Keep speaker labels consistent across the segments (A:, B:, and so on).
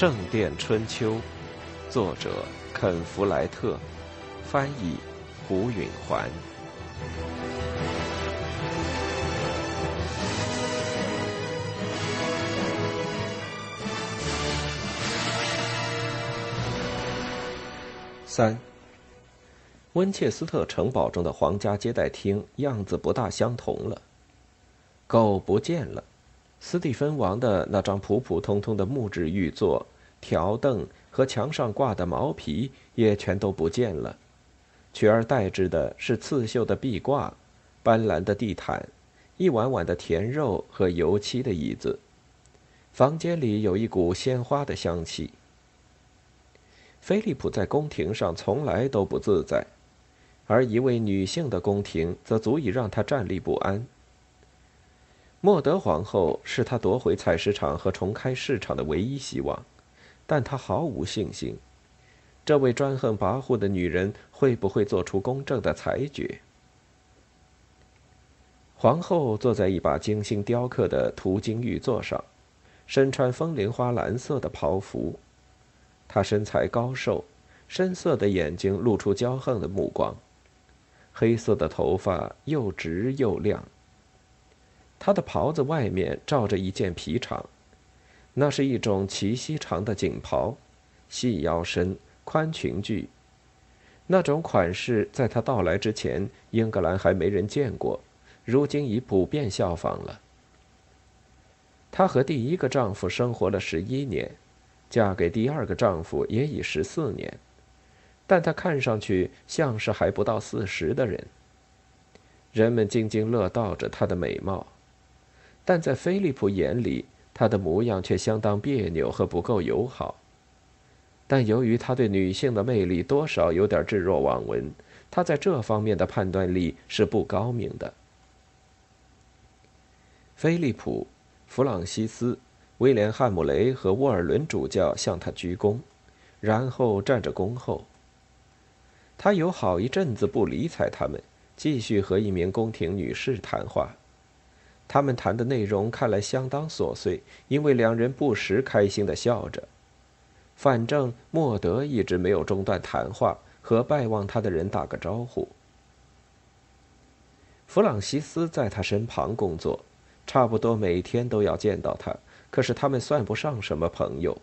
A: 圣殿春秋》，作者肯·弗莱特，翻译胡允环。三，温切斯特城堡中的皇家接待厅样子不大相同了。狗不见了，斯蒂芬王的那张普普通通的木质玉座、条凳和墙上挂的毛皮也全都不见了，取而代之的是刺绣的壁挂、斑斓的地毯、一碗碗的甜肉和油漆的椅子。房间里有一股鲜花的香气。菲利普在宫廷上从来都不自在，而一位女性的宫廷则足以让他站立不安。莫德皇后是他夺回采石场和重开市场的唯一希望，但他毫无信心，这位专横跋扈的女人会不会做出公正的裁决？皇后坐在一把精心雕刻的涂金玉座上，身穿风铃花蓝色的袍服。她身材高瘦，深色的眼睛露出骄横的目光，黑色的头发又直又亮。她的袍子外面罩着一件皮氅，那是一种齐膝长的锦袍，细腰身，宽裙裾。那种款式在她到来之前，英格兰还没人见过，如今已普遍效仿了。她和第一个丈夫生活了十一年。嫁给第二个丈夫也已十四年，但她看上去像是还不到四十的人。人们津津乐道着她的美貌，但在菲利普眼里，她的模样却相当别扭和不够友好。但由于他对女性的魅力多少有点置若罔闻，他在这方面的判断力是不高明的。菲利普，弗朗西斯。威廉·汉姆雷和沃尔伦主教向他鞠躬，然后站着恭候。他有好一阵子不理睬他们，继续和一名宫廷女士谈话。他们谈的内容看来相当琐碎，因为两人不时开心地笑着。反正莫德一直没有中断谈话，和拜望他的人打个招呼。弗朗西斯在他身旁工作，差不多每天都要见到他。可是他们算不上什么朋友。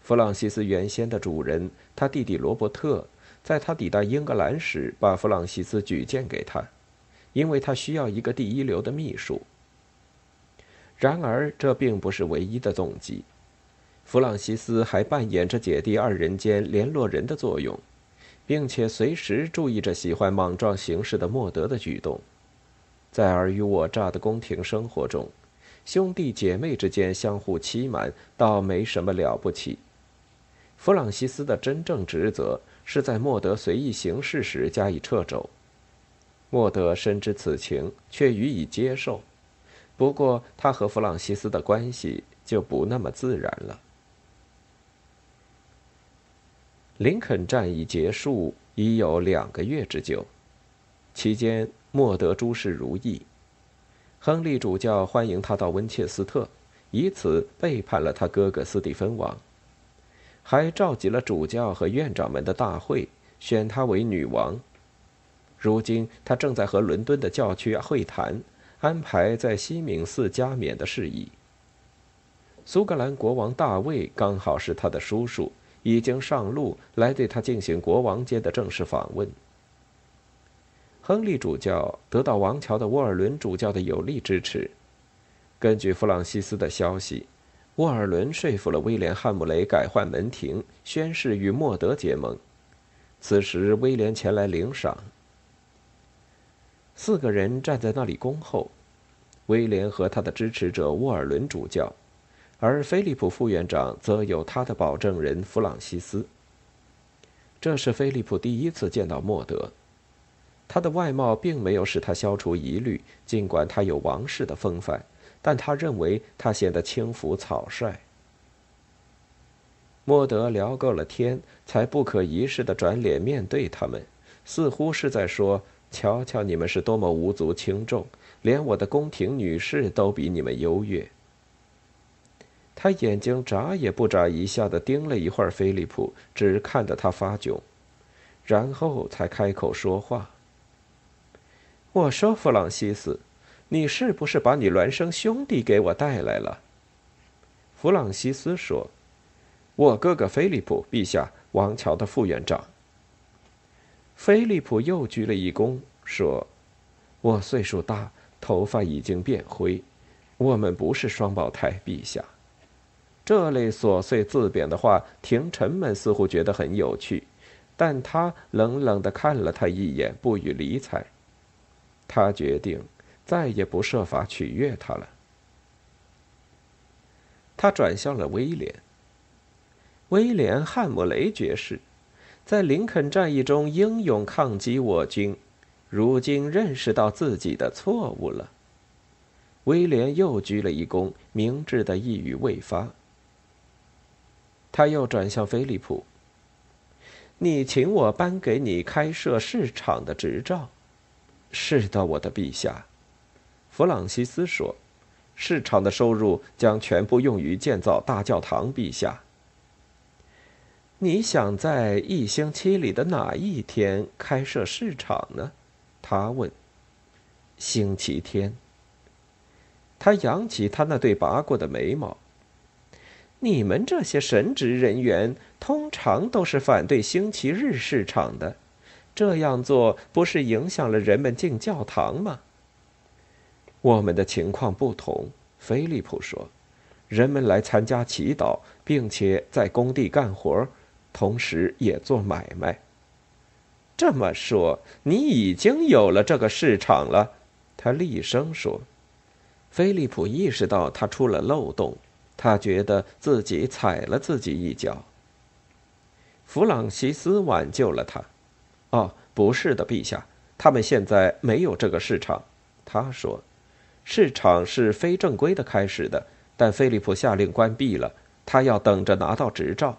A: 弗朗西斯原先的主人，他弟弟罗伯特，在他抵达英格兰时，把弗朗西斯举荐给他，因为他需要一个第一流的秘书。然而，这并不是唯一的动机。弗朗西斯还扮演着姐弟二人间联络人的作用，并且随时注意着喜欢莽撞行事的莫德的举动。在尔虞我诈的宫廷生活中。兄弟姐妹之间相互欺瞒，倒没什么了不起。弗朗西斯的真正职责是在莫德随意行事时加以掣肘。莫德深知此情，却予以接受。不过，他和弗朗西斯的关系就不那么自然了。林肯战役结束已有两个月之久，期间莫德诸事如意。亨利主教欢迎他到温切斯特，以此背叛了他哥哥斯蒂芬王，还召集了主教和院长们的大会，选他为女王。如今他正在和伦敦的教区会谈，安排在西敏寺加冕的事宜。苏格兰国王大卫刚好是他的叔叔，已经上路来对他进行国王间的正式访问。亨利主教得到王桥的沃尔伦主教的有力支持。根据弗朗西斯的消息，沃尔伦说服了威廉·汉姆雷改换门庭，宣誓与莫德结盟。此时，威廉前来领赏。四个人站在那里恭候，威廉和他的支持者沃尔伦主教，而菲利普副院长则有他的保证人弗朗西斯。这是菲利普第一次见到莫德。他的外貌并没有使他消除疑虑，尽管他有王室的风范，但他认为他显得轻浮草率。莫德聊够了天，才不可一世的转脸面对他们，似乎是在说：“瞧瞧你们是多么无足轻重，连我的宫廷女士都比你们优越。”他眼睛眨也不眨一下的盯了一会儿菲利普，只看得他发窘，然后才开口说话：“我说，弗朗西斯，你是不是把你孪生兄弟给我带来了？”弗朗西斯说：“我哥哥菲利普，陛下，王桥的副院长。”菲利普又鞠了一躬，说：“我岁数大，头发已经变灰，我们不是双胞胎，陛下。”这类琐碎自贬的话，廷臣们似乎觉得很有趣，但他冷冷的看了他一眼，不予理睬。他决定再也不设法取悦他了。他转向了威廉。威廉·汉姆雷爵士，在林肯战役中英勇抗击我军，如今认识到自己的错误了。威廉又鞠了一躬，明智的一语未发。他又转向菲利普：“你请我颁给你开设市场的执照。”“是的，我的陛下。”弗朗西斯说，“市场的收入将全部用于建造大教堂。”陛下，你想在一星期里的哪一天开设市场呢？他问。“星期天。”他扬起他那对拔过的眉毛。你们这些神职人员通常都是反对星期日市场的，这样做不是影响了人们进教堂吗？我们的情况不同，菲利普说，人们来参加祈祷，并且在工地干活，同时也做买卖。这么说，你已经有了这个市场了，他厉声说。菲利普意识到他出了漏洞。他觉得自己踩了自己一脚。弗朗西斯挽救了他。哦，不是的，陛下，他们现在没有这个市场。他说，市场是非正规的开始的，但菲利普下令关闭了。他要等着拿到执照。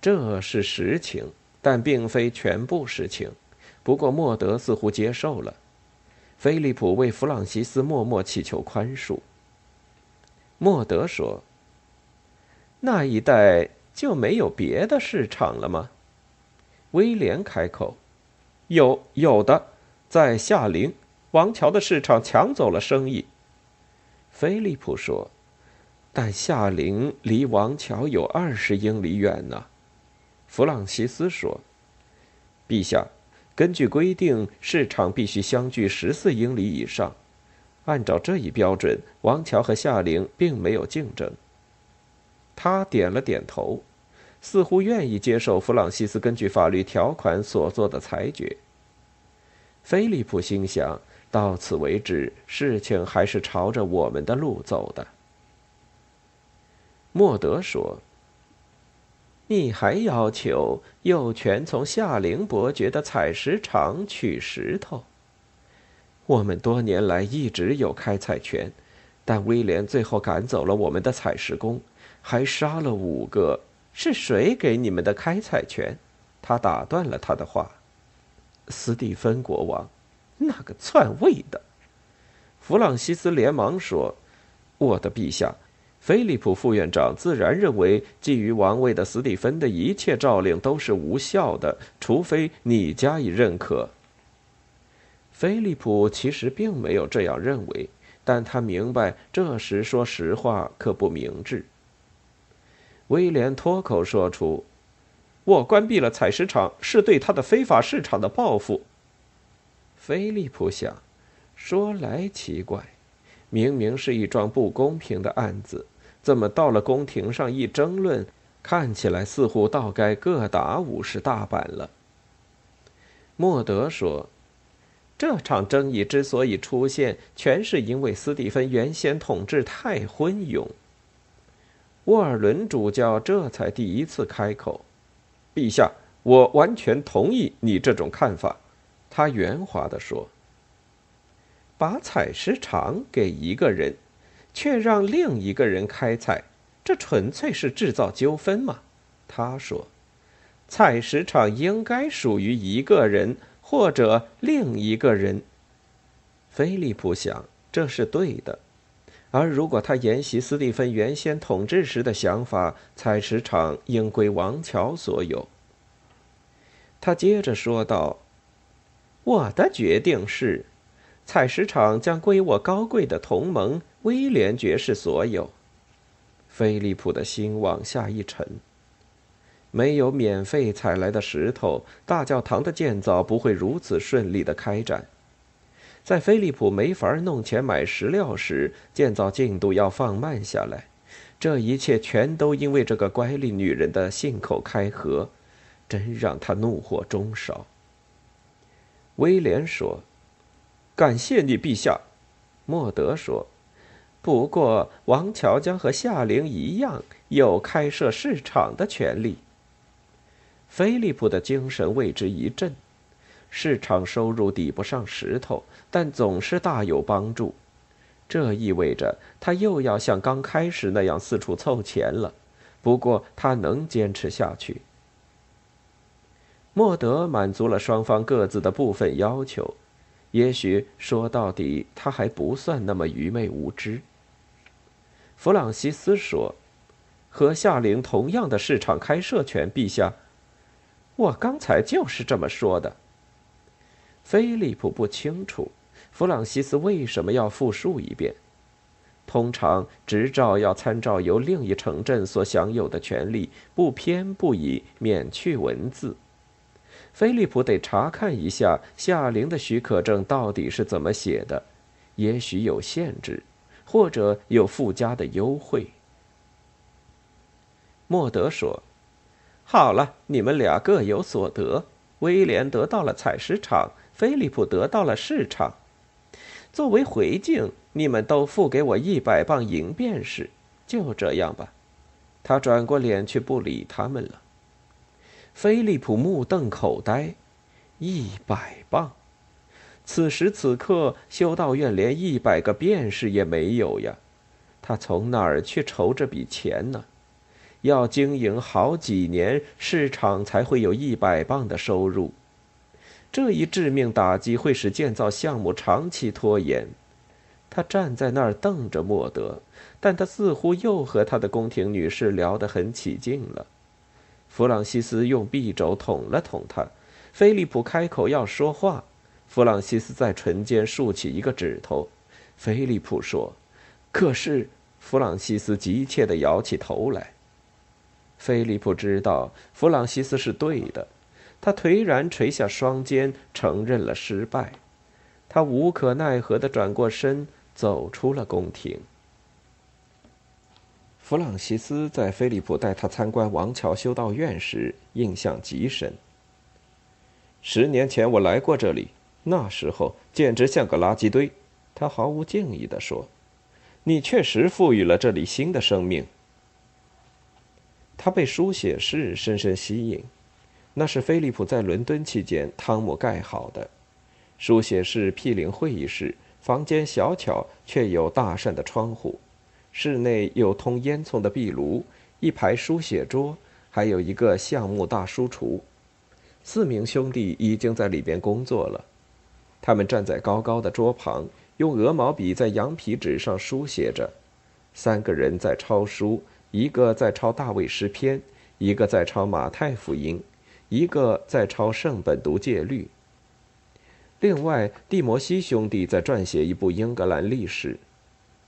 A: 这是实情，但并非全部实情。不过莫德似乎接受了。菲利普为弗朗西斯默默祈求宽恕。莫德说：“那一带就没有别的市场了吗？”威廉开口：“有，有的，在夏林，王桥的市场抢走了生意。”菲利普说：“但夏林离王桥有二十英里远呢。”弗朗西斯说：“陛下，根据规定，市场必须相距十四英里以上。”按照这一标准，王桥和夏玲并没有竞争。他点了点头，似乎愿意接受弗朗西斯根据法律条款所做的裁决。菲利普心想：到此为止，事情还是朝着我们的路走的。莫德说：“你还要求有权从夏灵伯爵的采石场取石头？”我们多年来一直有开采权，但威廉最后赶走了我们的采石工，还杀了五个。是谁给你们的开采权？他打断了他的话。斯蒂芬国王，那个篡位的。弗朗西斯连忙说：“我的陛下，菲利普副院长自然认为觊觎王位的斯蒂芬的一切诏令都是无效的，除非你加以认可。”菲利普其实并没有这样认为，但他明白这时说实话可不明智。威廉脱口说出：“我关闭了采石场，是对他的非法市场的报复。”菲利普想，说来奇怪，明明是一桩不公平的案子，怎么到了宫廷上一争论，看起来似乎倒该各打五十大板了。莫德说。这场争议之所以出现，全是因为斯蒂芬原先统治太昏庸。沃尔伦主教这才第一次开口：“陛下，我完全同意你这种看法。”他圆滑地说：“把采石场给一个人，却让另一个人开采，这纯粹是制造纠纷嘛？”他说：“采石场应该属于一个人。”或者另一个人，菲利普想这是对的，而如果他沿袭斯蒂芬原先统治时的想法，采石场应归王乔所有。他接着说道：“我的决定是，采石场将归我高贵的同盟威廉爵士所有。”菲利普的心往下一沉。没有免费采来的石头，大教堂的建造不会如此顺利的开展。在菲利普没法弄钱买石料时，建造进度要放慢下来。这一切全都因为这个乖戾女人的信口开河，真让他怒火中烧。威廉说：“感谢你，陛下。”莫德说：“不过，王乔将和夏灵一样，有开设市场的权利。”菲利普的精神为之一振。市场收入抵不上石头，但总是大有帮助。这意味着他又要像刚开始那样四处凑钱了。不过他能坚持下去。莫德满足了双方各自的部分要求。也许说到底，他还不算那么愚昧无知。弗朗西斯说：“和夏灵同样的市场开设权，陛下。我刚才就是这么说的。”菲利普不清楚，弗朗西斯为什么要复述一遍。通常，执照要参照由另一城镇所享有的权利，不偏不倚，免去文字。菲利普得查看一下夏琳的许可证到底是怎么写的，也许有限制，或者有附加的优惠。莫德说：“好了，你们俩各有所得。威廉得到了采石场。”菲利普得到了市场，作为回敬，你们都付给我一百磅银便是。就这样吧。他转过脸去，不理他们了。菲利普目瞪口呆，一百磅。此时此刻，修道院连一百个便士也没有呀。他从哪儿去筹这笔钱呢？要经营好几年，市场才会有一百磅的收入。这一致命打击会使建造项目长期拖延。他站在那儿瞪着莫德，但他似乎又和他的宫廷女士聊得很起劲了。弗朗西斯用臂肘捅了捅他。菲利普开口要说话，弗朗西斯在唇间竖起一个指头。菲利普说：“可是。”弗朗西斯急切地摇起头来。菲利普知道弗朗西斯是对的。他颓然垂下双肩，承认了失败。他无可奈何地转过身，走出了宫廷。弗朗西斯在菲利普带他参观王桥修道院时印象极深。十年前我来过这里，那时候简直像个垃圾堆。他毫无敬意地说：“你确实赋予了这里新的生命。”他被书写室深深吸引。那是菲利普在伦敦期间汤姆盖好的，书写室毗邻会议室，房间小巧却有大扇的窗户，室内有通烟囱的壁炉，一排书写桌，还有一个橡木大书橱。四名兄弟已经在里边工作了，他们站在高高的桌旁，用鹅毛笔在羊皮纸上书写着。三个人在抄书，一个在抄大卫诗篇，一个在抄马太福音。一个在抄圣本读戒律。另外，蒂摩西兄弟在撰写一部英格兰历史。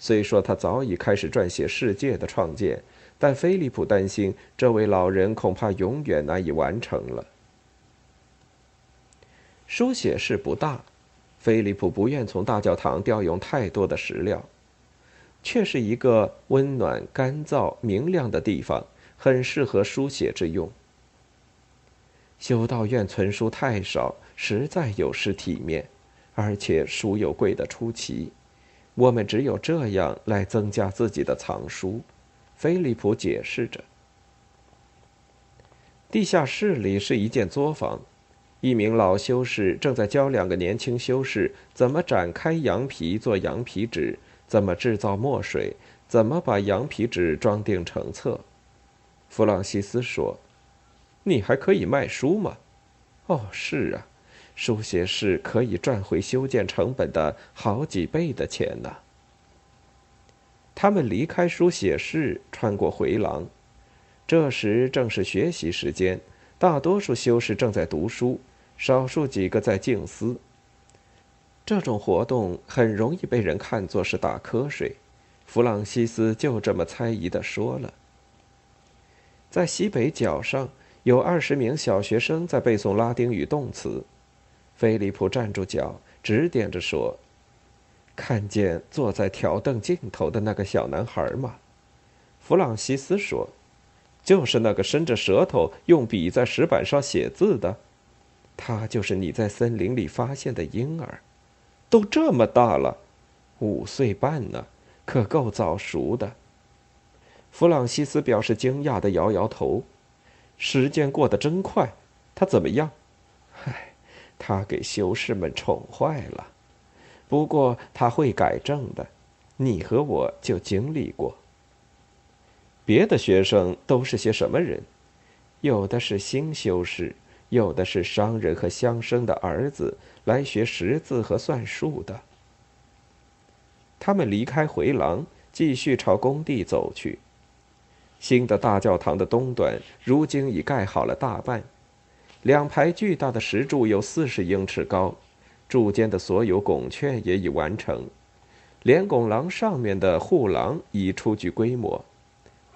A: 虽说他早已开始撰写世界的创建，但菲利普担心这位老人恐怕永远难以完成了。书写室不大，菲利普不愿从大教堂调用太多的石料，却是一个温暖、干燥、明亮的地方，很适合书写之用。修道院存书太少，实在有失体面，而且书又贵得出奇。我们只有这样来增加自己的藏书。菲利普解释着。地下室里是一间作坊，一名老修士正在教两个年轻修士怎么展开羊皮做羊皮纸，怎么制造墨水，怎么把羊皮纸装订成册。弗朗西斯说。你还可以卖书吗？哦，是啊，书写室可以赚回修建成本的好几倍的钱呢。他们离开书写室，穿过回廊。这时正是学习时间，大多数修士正在读书，少数几个在静思。这种活动很容易被人看作是打瞌睡。弗朗西斯就这么猜疑地说了。在西北角上，有二十名小学生在背诵拉丁语动词。菲利普站住脚，指点着说。看见坐在条凳尽头的那个小男孩吗？弗朗西斯说：“就是那个伸着舌头用笔在石板上写字的，他就是你在森林里发现的婴儿，都这么大了，五岁半呢，可够早熟的。”弗朗西斯表示惊讶的摇摇头：“时间过得真快，他怎么样？他给修士们宠坏了。”不过他会改正的，你和我就经历过。别的学生都是些什么人？有的是新修士，有的是商人和乡绅的儿子，来学识字和算术的。他们离开回廊，继续朝工地走去。新的大教堂的东端如今已盖好了大半，两排巨大的石柱有四十英尺高。柱间的所有拱券也已完成，连拱廊上面的护廊已初具规模，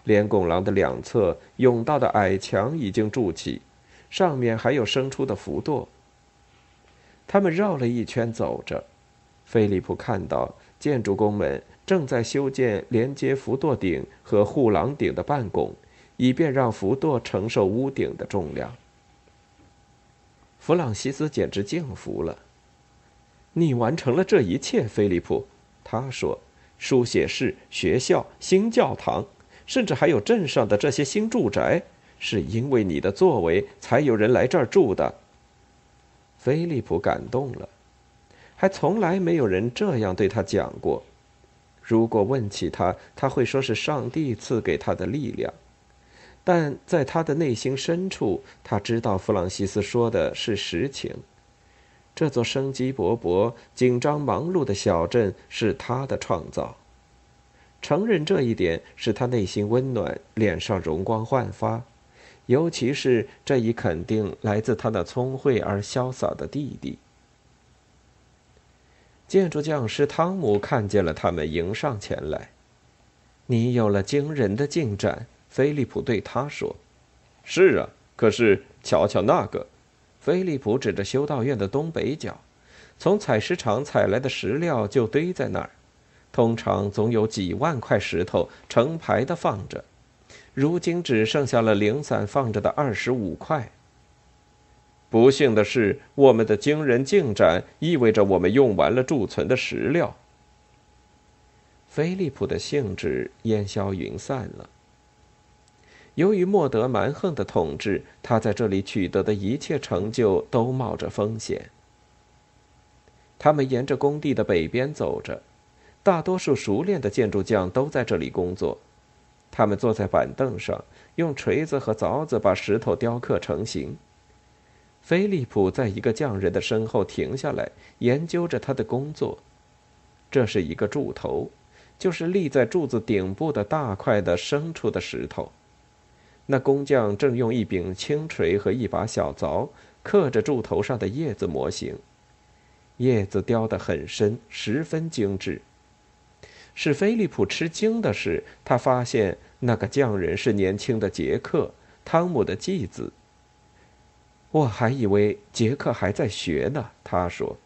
A: 连拱廊的两侧甬道的矮墙已经筑起，上面还有生出的浮垛。他们绕了一圈走着，菲利普看到建筑工们正在修建连接浮垛顶和护廊顶的半拱，以便让浮垛承受屋顶的重量。弗朗西斯简直敬服了。你完成了这一切，菲利普，他说：“书写室、学校、新教堂，甚至还有镇上的这些新住宅，是因为你的作为才有人来这儿住的。”菲利普感动了，还从来没有人这样对他讲过。如果问起他，他会说是上帝赐给他的力量，但在他的内心深处，他知道弗朗西斯说的是实情。这座生机勃勃、紧张忙碌的小镇是他的创造。承认这一点，使他内心温暖，脸上容光焕发。尤其是这一肯定来自他那聪慧而潇洒的弟弟。建筑匠师汤姆看见了他们，迎上前来。“你有了惊人的进展。”菲利普对他说。“是啊，可是瞧瞧那个。”菲利普指着修道院的东北角，从采石场采来的石料就堆在那儿，通常总有几万块石头成排的放着，如今只剩下了零散放着的二十五块。不幸的是，我们的惊人进展意味着我们用完了贮存的石料。菲利普的兴致烟消云散了。由于莫德蛮横的统治，他在这里取得的一切成就都冒着风险。他们沿着工地的北边走着，大多数熟练的建筑匠都在这里工作。他们坐在板凳上，用锤子和凿子把石头雕刻成型。菲利普在一个匠人的身后停下来，研究着他的工作。这是一个柱头，就是立在柱子顶部的大块的生出的石头。那工匠正用一柄轻锤和一把小凿刻着柱头上的叶子模型，叶子雕得很深，十分精致。使菲利普吃惊的是，他发现那个匠人是年轻的杰克，汤姆的继子。我还以为杰克还在学呢，他说：“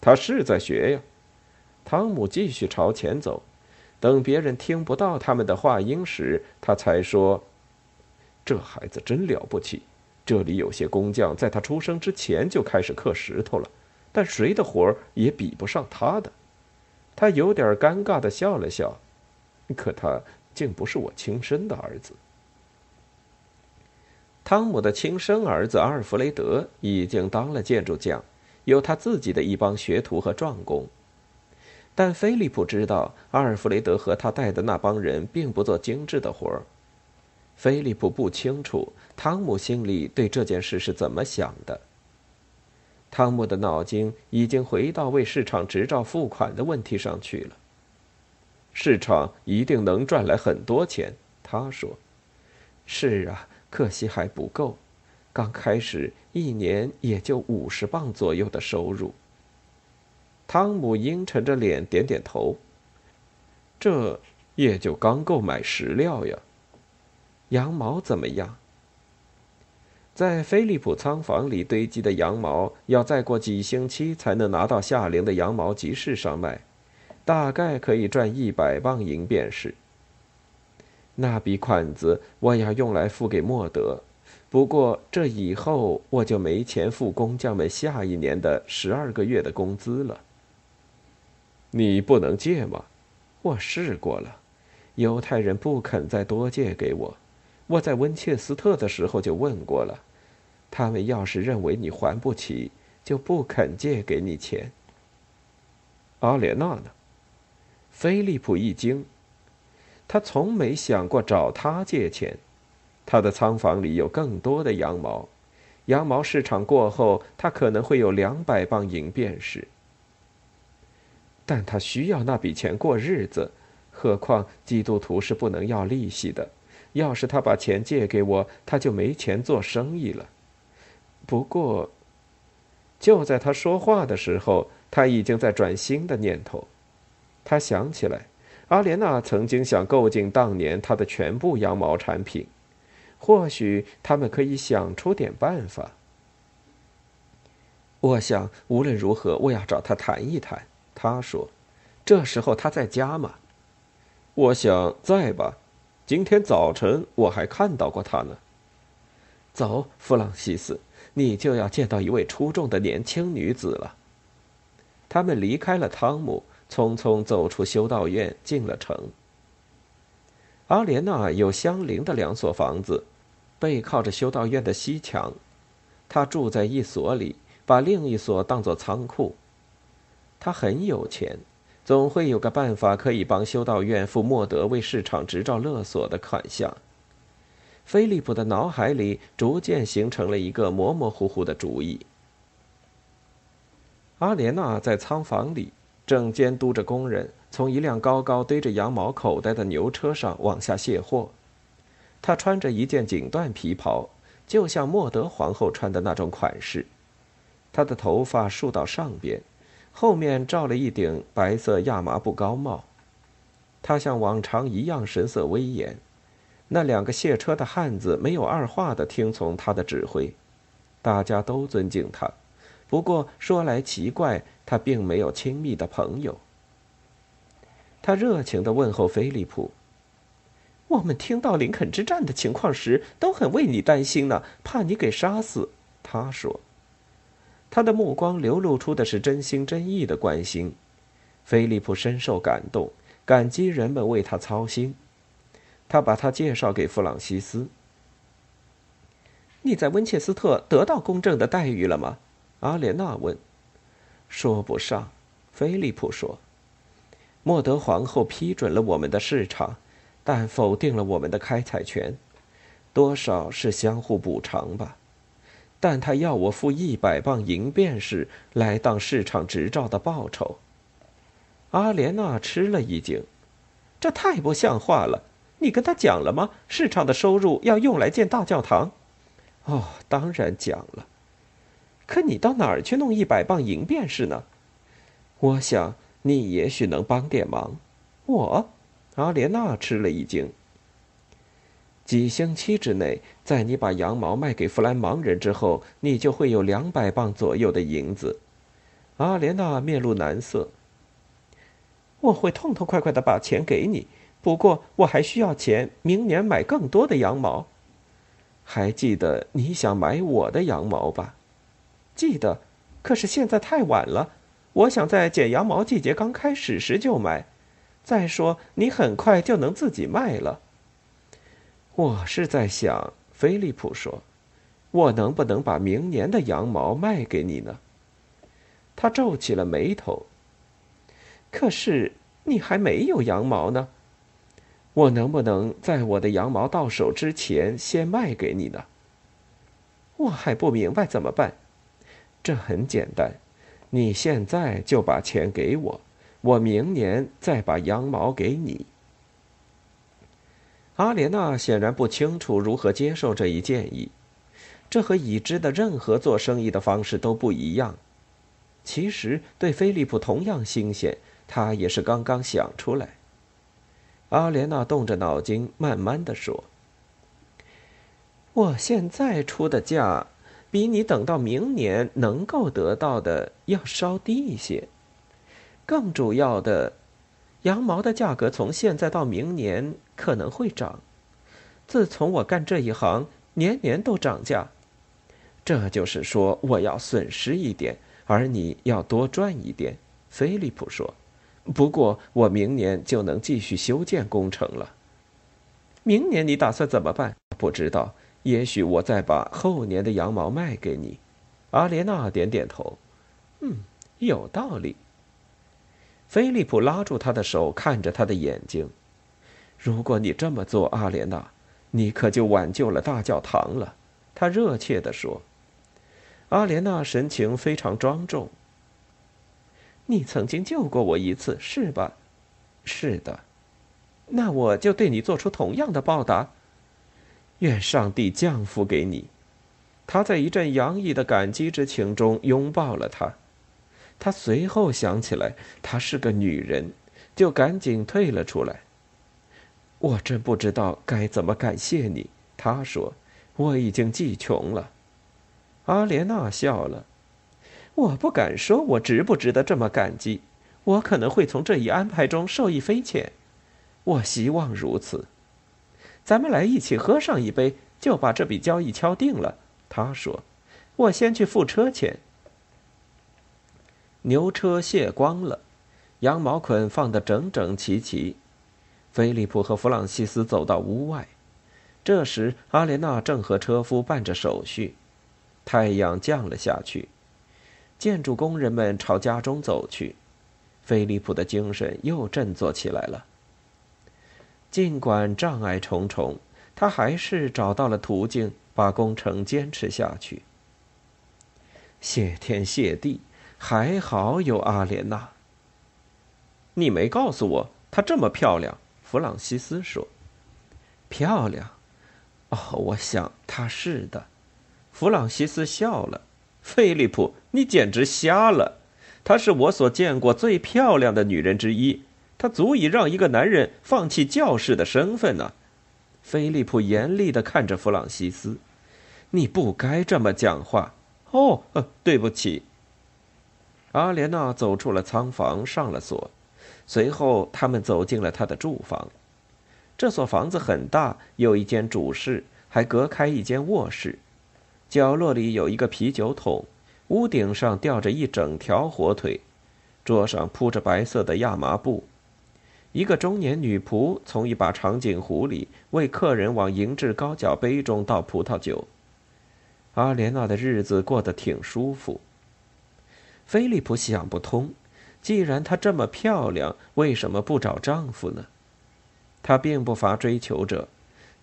A: 他是在学呀。”汤姆继续朝前走，等别人听不到他们的话音时，他才说。这孩子真了不起！这里有些工匠在他出生之前就开始刻石头了，但谁的活儿也比不上他的。他有点尴尬的笑了笑，可他竟不是我亲生的儿子。汤姆的亲生儿子阿尔弗雷德已经当了建筑匠，有他自己的一帮学徒和壮工。但菲利普知道，阿尔弗雷德和他带的那帮人并不做精致的活儿。菲利普不清楚汤姆心里对这件事是怎么想的。汤姆的脑筋已经回到为市场执照付款的问题上去了。市场一定能赚来很多钱。他说：“
B: 是啊，可惜还不够。刚开始一年也就五十磅左右的收入。”
A: 汤姆阴沉着脸点点头。这也就刚够买食料呀。
B: 羊毛怎么样？
A: 在菲利普仓房里堆积的羊毛，要再过几星期才能拿到夏令的羊毛集市上卖，大概可以赚一百磅银便是。那笔款子我要用来付给莫德，不过这以后我就没钱付工匠们下一年的十二个月的工资了。你不能借吗？
B: 我试过了，犹太人不肯再多借给我。我在温切斯特的时候就问过了，他们要是认为你还不起，就不肯借给你钱。
A: 阿莲娜呢？菲利普一惊，他从没想过找他借钱。他的仓房里有更多的羊毛，羊毛市场过后，他可能会有两百磅银便士。但他需要那笔钱过日子，何况基督徒是不能要利息的。要是他把钱借给我，他就没钱做生意了。不过，就在他说话的时候，他已经在转新的念头。他想起来，阿莲娜曾经想购进当年他的全部羊毛产品，或许他们可以想出点办法。
B: 我想，无论如何，我要找他谈一谈。他说：“这时候他在家吗？”
A: 我想在吧。今天早晨我还看到过他呢。
B: 走，弗朗西斯，你就要见到一位出众的年轻女子了。
A: 他们离开了汤姆，匆匆走出修道院，进了城。阿莲娜有相邻的两所房子，背靠着修道院的西墙。她住在一所里，把另一所当作仓库。她很有钱，总会有个办法可以帮修道院付莫德为市场执照勒索的款项。菲利普的脑海里逐渐形成了一个模模糊糊的主意。阿莲娜在仓房里正监督着工人从一辆高高堆着羊毛口袋的牛车上往下卸货。她穿着一件锦缎皮袍，就像莫德皇后穿的那种款式。她的头发竖到上边。后面罩了一顶白色亚麻布高帽，他像往常一样神色威严。那两个卸车的汉子没有二话的听从他的指挥，大家都尊敬他。不过说来奇怪，他并没有亲密的朋友。他热情的问候菲利普：“
B: 我们听到林肯之战的情况时，都很为你担心呢，怕你给杀死。”他说。
A: 他的目光流露出的是真心真意的关心，菲利普深受感动，感激人们为他操心。他把他介绍给弗朗西斯。
B: 你在温切斯特得到公正的待遇了吗？
A: 阿莲娜问。
B: 说不上，菲利普说。莫德皇后批准了我们的市场，但否定了我们的开采权，多少是相互补偿吧。但他要我付一百磅银便士来当市场执照的报酬。
A: 阿莲娜吃了一惊，
B: 这太不像话了！你跟他讲了吗？市场的收入要用来建大教堂？
A: 哦，当然讲了。
B: 可你到哪儿去弄一百磅银便士呢？
A: 我想你也许能帮点忙。
B: 我，
A: 阿莲娜吃了一惊。几星期之内，在你把羊毛卖给弗兰芒人之后，你就会有两百磅左右的银子。阿莲娜面露难色。
B: 我会痛痛快快的把钱给你，不过我还需要钱，明年买更多的羊毛。
A: 还记得你想买我的羊毛吧？
B: 记得，可是现在太晚了。我想在剪羊毛季节刚开始时就买。再说，你很快就能自己卖了。
A: 我是在想，菲利普说：“我能不能把明年的羊毛卖给你呢？”他皱起了眉头。
B: 可是你还没有羊毛呢。
A: 我能不能在我的羊毛到手之前先卖给你呢？
B: 我还不明白怎么办。
A: 这很简单，你现在就把钱给我，
B: 我明年再把羊毛给你。”阿莲娜显然不清楚如何接受这一建议，这和已知的任何做生意的方式都不一样。其实对菲利普同样新鲜，他也是刚刚想出来。阿莲娜动着脑筋，慢慢的说：“我现在出的价，比你等到明年能够得到的要稍低一些。更主要的。”羊毛的价格从现在到明年可能会涨。自从我干这一行，年年都涨价。这就是说，我要损失一点，而你要多赚一点。”菲利普说。“不过，我明年就能继续修建工程了。明年你打算怎么办？不知道。也许我再把后年的羊毛卖给你。”阿莲娜点点头。“嗯，有道理。”菲利普拉住他的手，看着他的眼睛。如果你这么做，阿莲娜，你可就挽救了大教堂了。他热切地说。阿莲娜神情非常庄重。你曾经救过我一次，是吧？是的。那我就对你做出同样的报答。愿上帝降福给你。他在一阵洋溢的感激之情中拥抱了她。他随后想起来，她是个女人，就赶紧退了出来。我真不知道该怎么感谢你，他说：“我已经记穷了。”阿莲娜笑了。我不敢说我值不值得这么感激，我可能会从这一安排中受益匪浅。我希望如此。咱们来一起喝上一杯，就把这笔交易敲定了。他说：“我先去付车钱。”牛车卸光了，羊毛捆放得整整齐齐。菲利普和弗朗西斯走到屋外，这时阿莲娜正和车夫办着手续。太阳降了下去，建筑工人们朝家中走去。菲利普的精神又振作起来了。尽管障碍重重，他还是找到了途径，把工程坚持下去。谢天谢地！还好有阿莲娜。你没告诉我她这么漂亮，弗朗西斯说。漂亮？哦，我想她是的。弗朗西斯笑了。菲利普，你简直瞎了！她是我所见过最漂亮的女人之一，她足以让一个男人放弃教士的身份呢。菲利普严厉的看着弗朗西斯，你不该这么讲话。哦，呃，对不起。阿莲娜走出了仓房，上了锁，随后他们走进了他的住房。这所房子很大，有一间主室，还隔开一间卧室。角落里有一个啤酒桶，屋顶上吊着一整条火腿，桌上铺着白色的亚麻布。一个中年女仆从一把长颈壶里为客人往银质高脚杯中倒葡萄酒。阿莲娜的日子过得挺舒服。菲利普想不通，既然她这么漂亮，为什么不找丈夫呢？她并不乏追求者，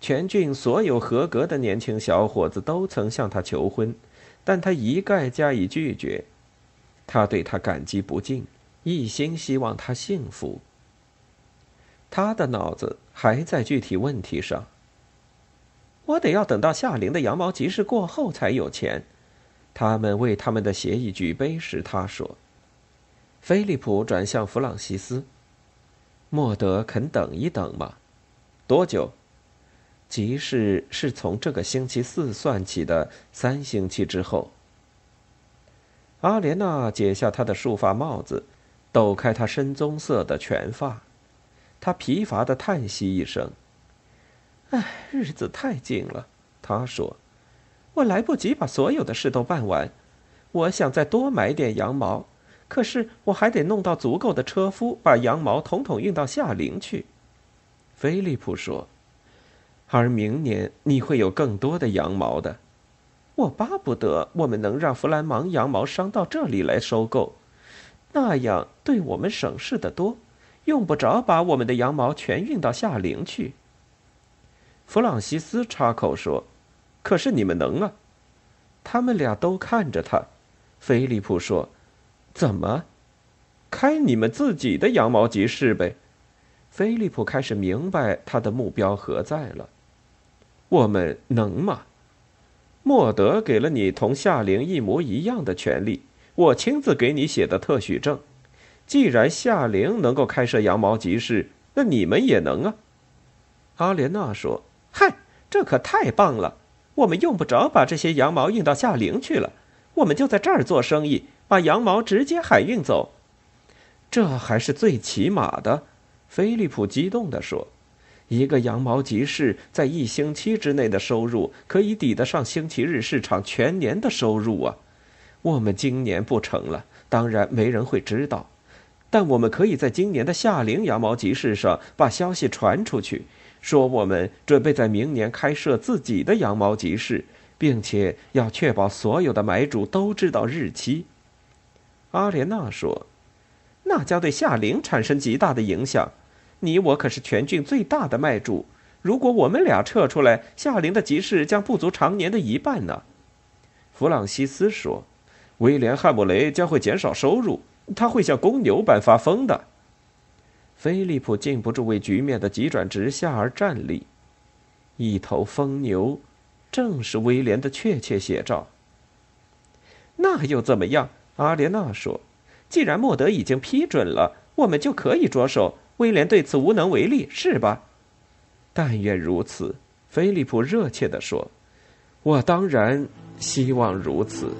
B: 全郡所有合格的年轻小伙子都曾向她求婚，但她一概加以拒绝。他对他感激不尽，一心希望她幸福。他的脑子还在具体问题上。我得要等到夏令的羊毛集市过后才有钱。他们为他们的协议举杯时，他说：“菲利普转向弗朗西斯，莫德肯等一等吗？多久？集市是从这个星期四算起的，三星期之后。”阿莲娜解下她的束发帽子，抖开她深棕色的全发，她疲乏的叹息一声：“唉，日子太紧了。”她说。我来不及把所有的事都办完，我想再多买点羊毛，可是我还得弄到足够的车夫把羊毛统统运到夏陵去。菲利普说：“而明年你会有更多的羊毛的。我巴不得我们能让弗兰芒羊毛商到这里来收购，那样对我们省事的多，用不着把我们的羊毛全运到夏陵去。”弗朗西斯插口说。可是你们能啊？他们俩都看着他。菲利普说：“怎么？”
A: 开你们自己的羊毛集市呗。菲利普开始明白他的目标何在了。我们能吗？莫德给了你同夏灵一模一样的权利，我亲自给你写的特许证。既然夏灵能够开设羊毛集市，那你们也能啊。
B: 阿莲娜说：“嗨，这可太棒了！我们用不着把这些羊毛运到夏灵去了，我们就在这儿做生意，把羊毛直接海运走。
A: 这还是最起码的。”菲利普激动地说：“一个羊毛集市在一星期之内的收入，可以抵得上星期日市场全年的收入啊！我们今年不成了，当然没人会知道。”但我们可以在今年的夏令羊毛集市上把消息传出去，说我们准备在明年开设自己的羊毛集市，并且要确保所有的买主都知道日期。
B: 阿莲娜说：“那将对夏琳产生极大的影响。你我可是全郡最大的卖主，如果我们俩撤出来，夏琳的集市将不足常年的一半呢。”
A: 弗朗西斯说：“威廉·汉姆雷将会减少收入。”他会像公牛般发疯的。菲利普禁不住为局面的急转直下而站立。一头疯牛，正是威廉的确切写照。
B: 那又怎么样？阿莲娜说：“既然莫德已经批准了，我们就可以着手。威廉对此无能为力，是吧？”
A: 但愿如此。菲利普热切地说：“我当然希望如此。”